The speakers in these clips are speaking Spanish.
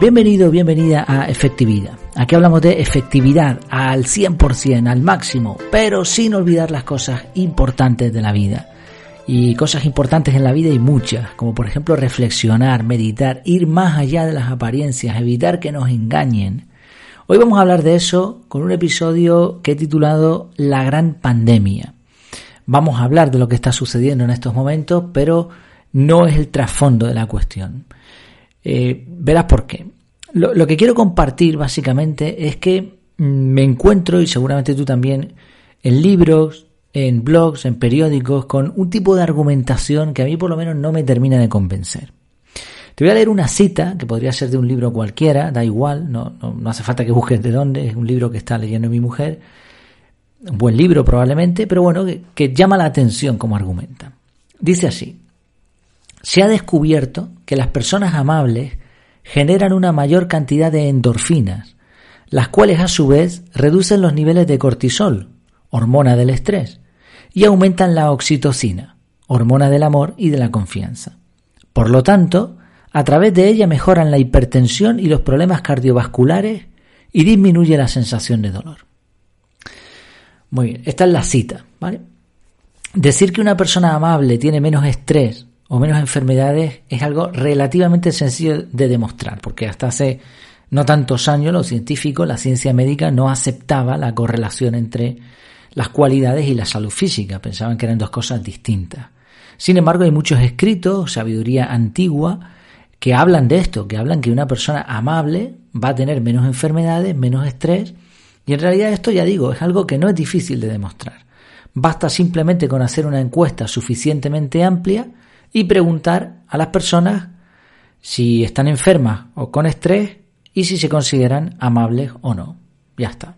Bienvenido, bienvenida a Efectividad. Aquí hablamos de efectividad al 100%, al máximo, pero sin olvidar las cosas importantes de la vida. Y cosas importantes en la vida hay muchas, como por ejemplo reflexionar, meditar, ir más allá de las apariencias, evitar que nos engañen. Hoy vamos a hablar de eso con un episodio que he titulado La gran pandemia. Vamos a hablar de lo que está sucediendo en estos momentos, pero no es el trasfondo de la cuestión. Eh, verás por qué. Lo, que quiero compartir básicamente es que mm, me encuentro, y seguramente tú también, en libros, en blogs, en periódicos, con un tipo de argumentación que a mí por lo menos no me termina de convencer. Te voy a leer una cita, que podría ser de un libro cualquiera, da igual, no, no, no hace falta que busques de dónde, es un libro que está leyendo mi mujer, un buen libro probablemente, pero bueno, que, que llama la atención como argumenta. Dice así, se ha descubierto que las personas amables generan una mayor cantidad de endorfinas, las cuales a su vez reducen los niveles de cortisol, hormona del estrés, y aumentan la oxitocina, hormona del amor y de la confianza. Por lo tanto, a través de ella mejoran la hipertensión y los problemas cardiovasculares y disminuye la sensación de dolor. Muy bien, esta es la cita, ¿vale? Decir que una persona amable tiene menos estrés o menos enfermedades es algo relativamente sencillo de demostrar, porque hasta hace no tantos años los científicos, la ciencia médica no aceptaba la correlación entre las cualidades y la salud física, pensaban que eran dos cosas distintas. Sin embargo, hay muchos escritos, sabiduría antigua, que hablan de esto, que hablan que una persona amable va a tener menos enfermedades, menos estrés, y en realidad esto ya digo, es algo que no es difícil de demostrar. Basta simplemente con hacer una encuesta suficientemente amplia y preguntar a las personas si están enfermas o con estrés y si se consideran amables o no. Ya está.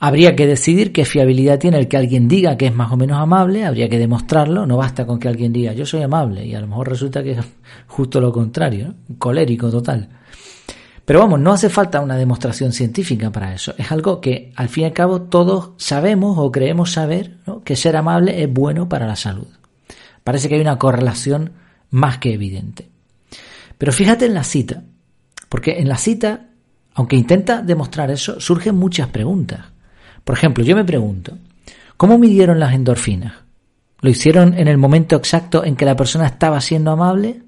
Habría que decidir qué fiabilidad tiene el que alguien diga que es más o menos amable, habría que demostrarlo, no basta con que alguien diga yo soy amable y a lo mejor resulta que es justo lo contrario, colérico total. Pero vamos, no hace falta una demostración científica para eso, es algo que al fin y al cabo todos sabemos o creemos saber que ser amable es bueno para la salud. Parece que hay una correlación más que evidente. Pero fíjate en la cita, porque en la cita, aunque intenta demostrar eso, surgen muchas preguntas. Por ejemplo, yo me pregunto, ¿cómo midieron las endorfinas? ¿Lo hicieron en el momento exacto en que la persona estaba siendo amable?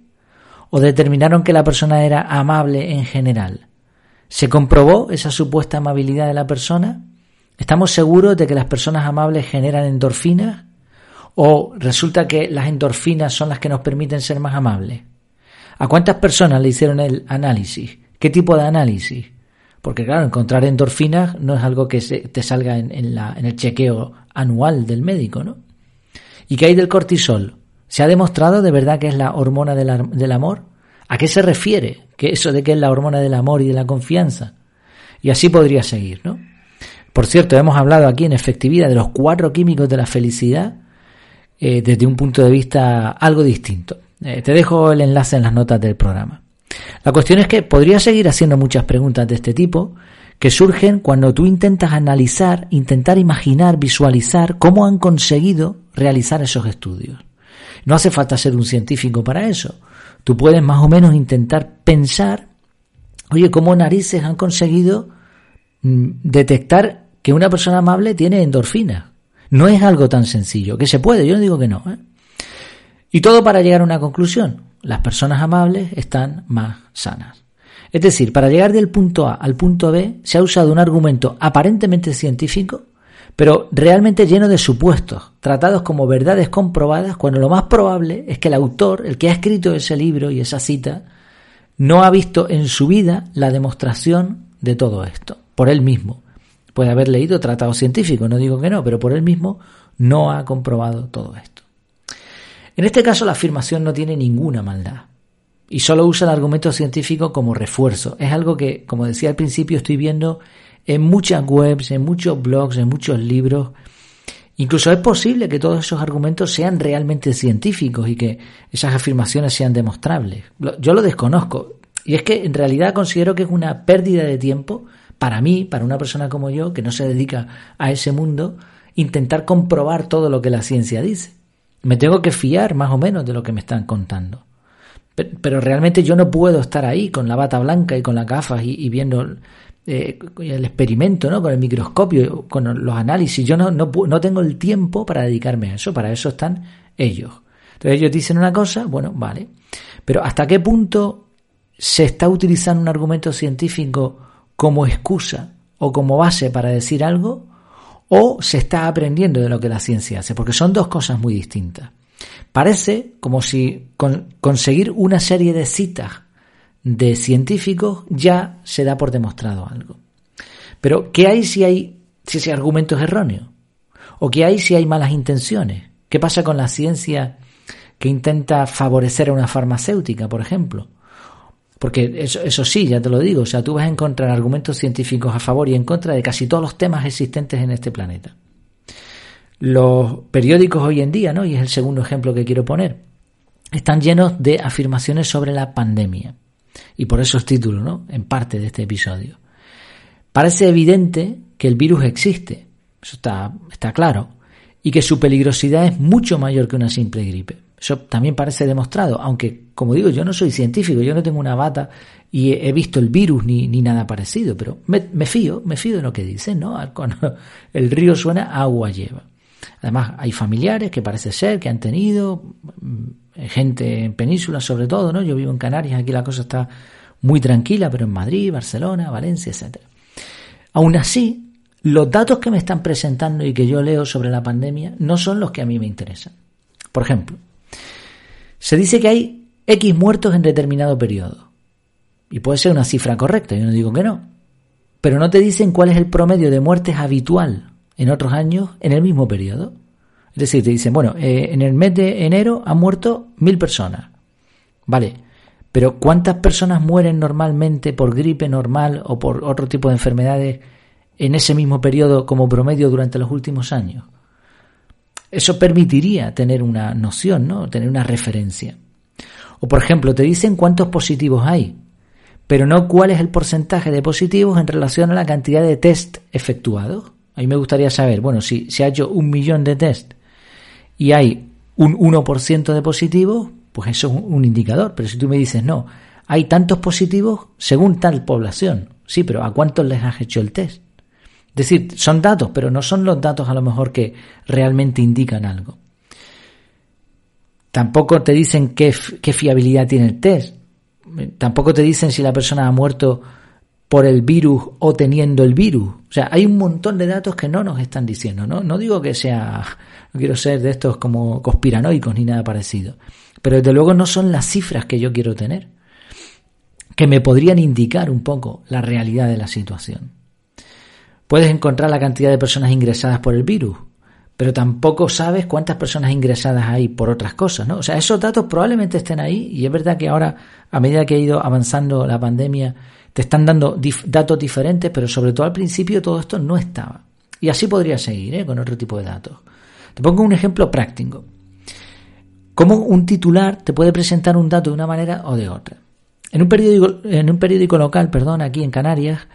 ¿O determinaron que la persona era amable en general? ¿Se comprobó esa supuesta amabilidad de la persona? ¿Estamos seguros de que las personas amables generan endorfinas? ¿O resulta que las endorfinas son las que nos permiten ser más amables? ¿A cuántas personas le hicieron el análisis? ¿Qué tipo de análisis? Porque claro, encontrar endorfinas no es algo que se, te salga en, la, en el chequeo anual del médico, ¿no? ¿Y qué hay del cortisol? ¿Se ha demostrado de verdad que es la hormona del, amor? ¿A qué se refiere? Que eso de que es la hormona del amor y de la confianza. Y así podría seguir, ¿no? Por cierto, hemos hablado aquí en efectividad de los cuatro químicos de la felicidad eh, desde un punto de vista algo distinto. Eh, te dejo el enlace en las notas del programa. La cuestión es que podría seguir haciendo muchas preguntas de este tipo que surgen cuando tú intentas analizar, intentar imaginar, visualizar cómo han conseguido realizar esos estudios. No hace falta ser un científico para eso. Tú puedes más o menos intentar pensar, oye, cómo narices han conseguido mm, detectar que una persona amable tiene endorfinas. No es algo tan sencillo, que se puede, yo no digo que no. ¿eh? Y todo para llegar a una conclusión. Las personas amables están más sanas. Es decir, para llegar del punto A al punto B se ha usado un argumento aparentemente científico, pero realmente lleno de supuestos, tratados como verdades comprobadas, cuando lo más probable es que el autor, el que ha escrito ese libro y esa cita, no ha visto en su vida la demostración de todo esto, por él mismo. Puede haber leído tratados científicos, no digo que no, pero por él mismo no ha comprobado todo esto. En este caso la afirmación no tiene ninguna maldad y solo usa el argumento científico como refuerzo. Es algo que, como decía al principio, estoy viendo en muchas webs, en muchos blogs, en muchos libros. Incluso es posible que todos esos argumentos sean realmente científicos y que esas afirmaciones sean demostrables. Yo lo desconozco. Y es que en realidad considero que es una pérdida de tiempo para mí, para una persona como yo, que no se dedica a ese mundo, intentar comprobar todo lo que la ciencia dice. Me tengo que fiar más o menos de lo que me están contando. pero, realmente yo no puedo estar ahí con la bata blanca y con las gafas y, viendo eh, el experimento, ¿no? Con el microscopio, con los análisis. Yo no, no, no tengo el tiempo para dedicarme a eso. Para eso están ellos. Entonces ellos dicen una cosa, bueno, vale. Pero ¿hasta qué punto se está utilizando un argumento científico como excusa o como base para decir algo? ¿O se está aprendiendo de lo que la ciencia hace? Porque son dos cosas muy distintas. Parece como si conseguir una serie de citas de científicos ya se da por demostrado algo. Pero ¿qué hay si hay si ese argumento es erróneo? ¿O qué hay si hay malas intenciones? ¿Qué pasa con la ciencia que intenta favorecer a una farmacéutica, por ejemplo? Porque eso, eso sí, ya te lo digo, o sea, tú vas a encontrar argumentos científicos a favor y en contra de casi todos los temas existentes en este planeta. Los periódicos hoy en día, ¿no? Y es el segundo ejemplo que quiero poner, están llenos de afirmaciones sobre la pandemia. Y por eso es título, ¿no? En parte de este episodio. Parece evidente que el virus existe, eso está, está claro, y que su peligrosidad es mucho mayor que una simple gripe. Eso también parece demostrado, aunque, como digo, yo no soy científico, yo no tengo una bata y he visto el virus ni, ni nada parecido, pero me, fío, me fío de lo que dicen, ¿no? El río suena, agua lleva. Además, hay familiares que parece ser que han tenido, mm, gente en península sobre todo, ¿no? Yo vivo en Canarias, aquí la cosa está muy tranquila, pero en Madrid, Barcelona, Valencia, etc. Aún así, los datos que me están presentando y que yo leo sobre la pandemia no son los que a mí me interesan. Por ejemplo, se dice que hay X muertos en determinado periodo. Y puede ser una cifra correcta, yo no digo que no. Pero no te dicen cuál es el promedio de muertes habitual en otros años en el mismo periodo. Es decir, te dicen, bueno, eh, en el mes de enero han muerto mil personas. Vale, pero ¿cuántas personas mueren normalmente por gripe normal o por otro tipo de enfermedades en ese mismo periodo como promedio durante los últimos años? Eso permitiría tener una noción, ¿no? Tener una referencia. O por ejemplo, te dicen cuántos positivos hay, pero no cuál es el porcentaje de positivos en relación a la cantidad de test efectuados. A mí me gustaría saber, bueno, si se ha hecho un millón de test y hay un 1% de positivos, pues eso es un indicador. Pero si tú me dices, no, hay tantos positivos según tal población. Sí, pero ¿a cuántos les has hecho el test? Es decir, son datos, pero no son los datos a lo mejor que realmente indican algo. Tampoco te dicen qué, qué fiabilidad tiene el test. Tampoco te dicen si la persona ha muerto por el virus o teniendo el virus. O sea, hay un montón de datos que no nos están diciendo, ¿no? No digo que sea, no quiero ser de estos como conspiranoicos ni nada parecido, pero desde luego no son las cifras que yo quiero tener, que me podrían indicar un poco la realidad de la situación. Puedes encontrar la cantidad de personas ingresadas por el virus, pero tampoco sabes cuántas personas ingresadas hay por otras cosas, ¿no? O sea, esos datos probablemente estén ahí y es verdad que ahora, a medida que ha ido avanzando la pandemia, te están dando datos diferentes, pero sobre todo al principio todo esto no estaba. Y así podría seguir ¿eh? con otro tipo de datos. Te pongo un ejemplo práctico. Cómo un titular te puede presentar un dato de una manera o de otra. En un periódico, en un periódico local, perdón, aquí en Canarias,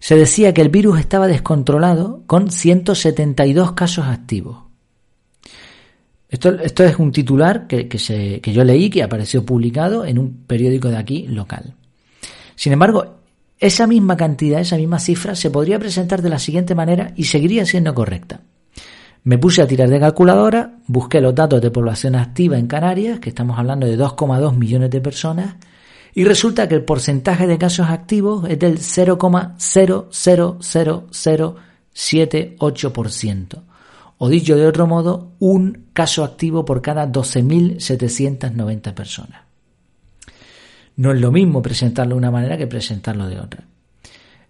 se decía que el virus estaba descontrolado con 172 casos activos. Esto, es un titular que, que, se, que yo leí, que apareció publicado en un periódico de aquí local. Sin embargo, esa misma cantidad, esa misma cifra, se podría presentar de la siguiente manera y seguiría siendo correcta. Me puse a tirar de calculadora, busqué los datos de población activa en Canarias, que estamos hablando de 2,2 millones de personas, y resulta que el porcentaje de casos activos es del 0,00078%. O dicho de otro modo, un caso activo por cada 12.790 personas. No es lo mismo presentarlo de una manera que presentarlo de otra.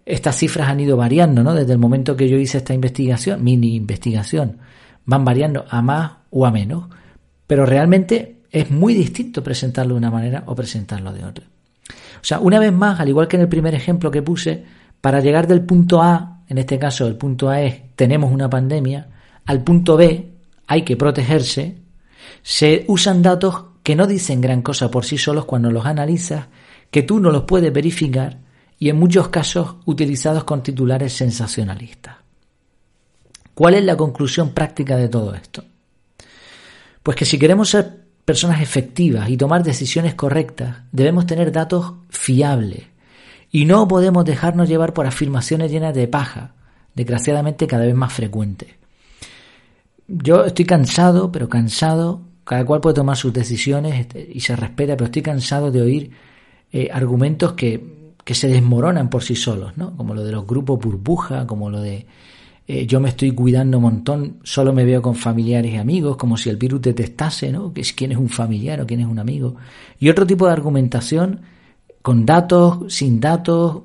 Estas cifras han ido variando, ¿no? Desde el momento que yo hice esta investigación, mini investigación, van variando a más o a menos, pero realmente es muy distinto presentarlo de una manera o presentarlo de otra. O sea, una vez más, al igual que en el primer ejemplo que puse, para llegar del punto A, en este caso el punto A es tenemos una pandemia, al punto B hay que protegerse, se usan datos que no dicen gran cosa por sí solos cuando los analizas, que tú no los puedes verificar y en muchos casos utilizados con titulares sensacionalistas. ¿Cuál es la conclusión práctica de todo esto? Pues que si queremos ser personas efectivas y tomar decisiones correctas, debemos tener datos fiables y no podemos dejarnos llevar por afirmaciones llenas de paja, desgraciadamente cada vez más frecuentes. Yo estoy cansado, pero cansado, cada cual puede tomar sus decisiones este, y se respeta, pero estoy cansado de oír eh, argumentos que, que, se desmoronan por sí solos, ¿no? como lo de los grupos burbuja, como lo de eh, yo me estoy cuidando un montón, solo me veo con familiares y amigos, como si el virus detestase, ¿no? Que quién es un familiar o quién es un amigo. Y otro tipo de argumentación con datos, sin datos.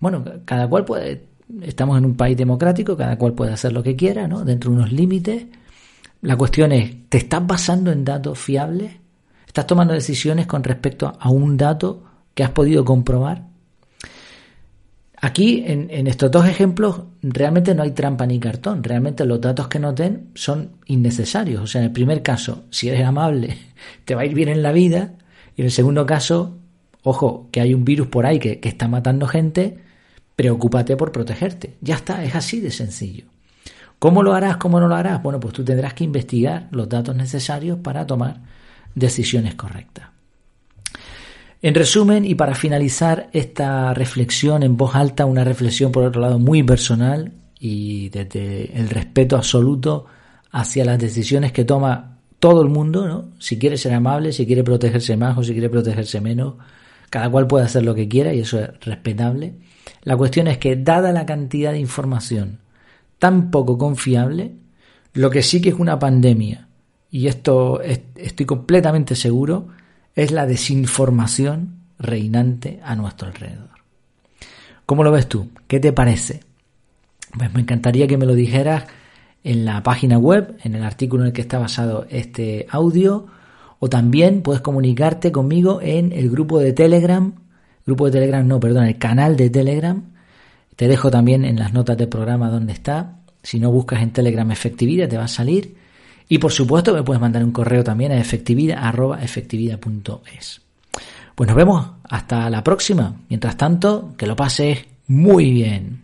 Bueno, cada cual puede, estamos en un país democrático, cada cual puede hacer lo que quiera, ¿no? Dentro de unos límites. La cuestión es, ¿te estás basando en datos fiables? ¿Estás tomando decisiones con respecto a un dato que has podido comprobar? Aquí, en, estos dos ejemplos, realmente no hay trampa ni cartón. Realmente los datos que nos den son innecesarios. O sea, en el primer caso, si eres amable, te va a ir bien en la vida. Y en el segundo caso, ojo, que hay un virus por ahí que, que está matando gente, preocúpate por protegerte. Ya está, es así de sencillo. ¿Cómo lo harás? ¿Cómo no lo harás? Bueno, pues tú tendrás que investigar los datos necesarios para tomar decisiones correctas. En resumen, y para finalizar esta reflexión en voz alta, una reflexión por otro lado muy personal y desde el respeto absoluto hacia las decisiones que toma todo el mundo, ¿no? Si quiere ser amable, si quiere protegerse más o si quiere protegerse menos, cada cual puede hacer lo que quiera y eso es respetable. La cuestión es que, dada la cantidad de información tan poco confiable, lo que sí que es una pandemia, y esto estoy completamente seguro, es la desinformación reinante a nuestro alrededor. ¿Cómo lo ves tú? ¿Qué te parece? Pues me encantaría que me lo dijeras en la página web, en el artículo en el que está basado este audio, o también puedes comunicarte conmigo en el grupo de Telegram, grupo de Telegram, no, perdón, el canal de Telegram. Te dejo también en las notas del programa donde está. Si no buscas en Telegram efectividad, te va a salir. Y por supuesto me puedes mandar un correo también a efectividad.efectividad.es. Pues nos vemos hasta la próxima. Mientras tanto, que lo pases muy bien.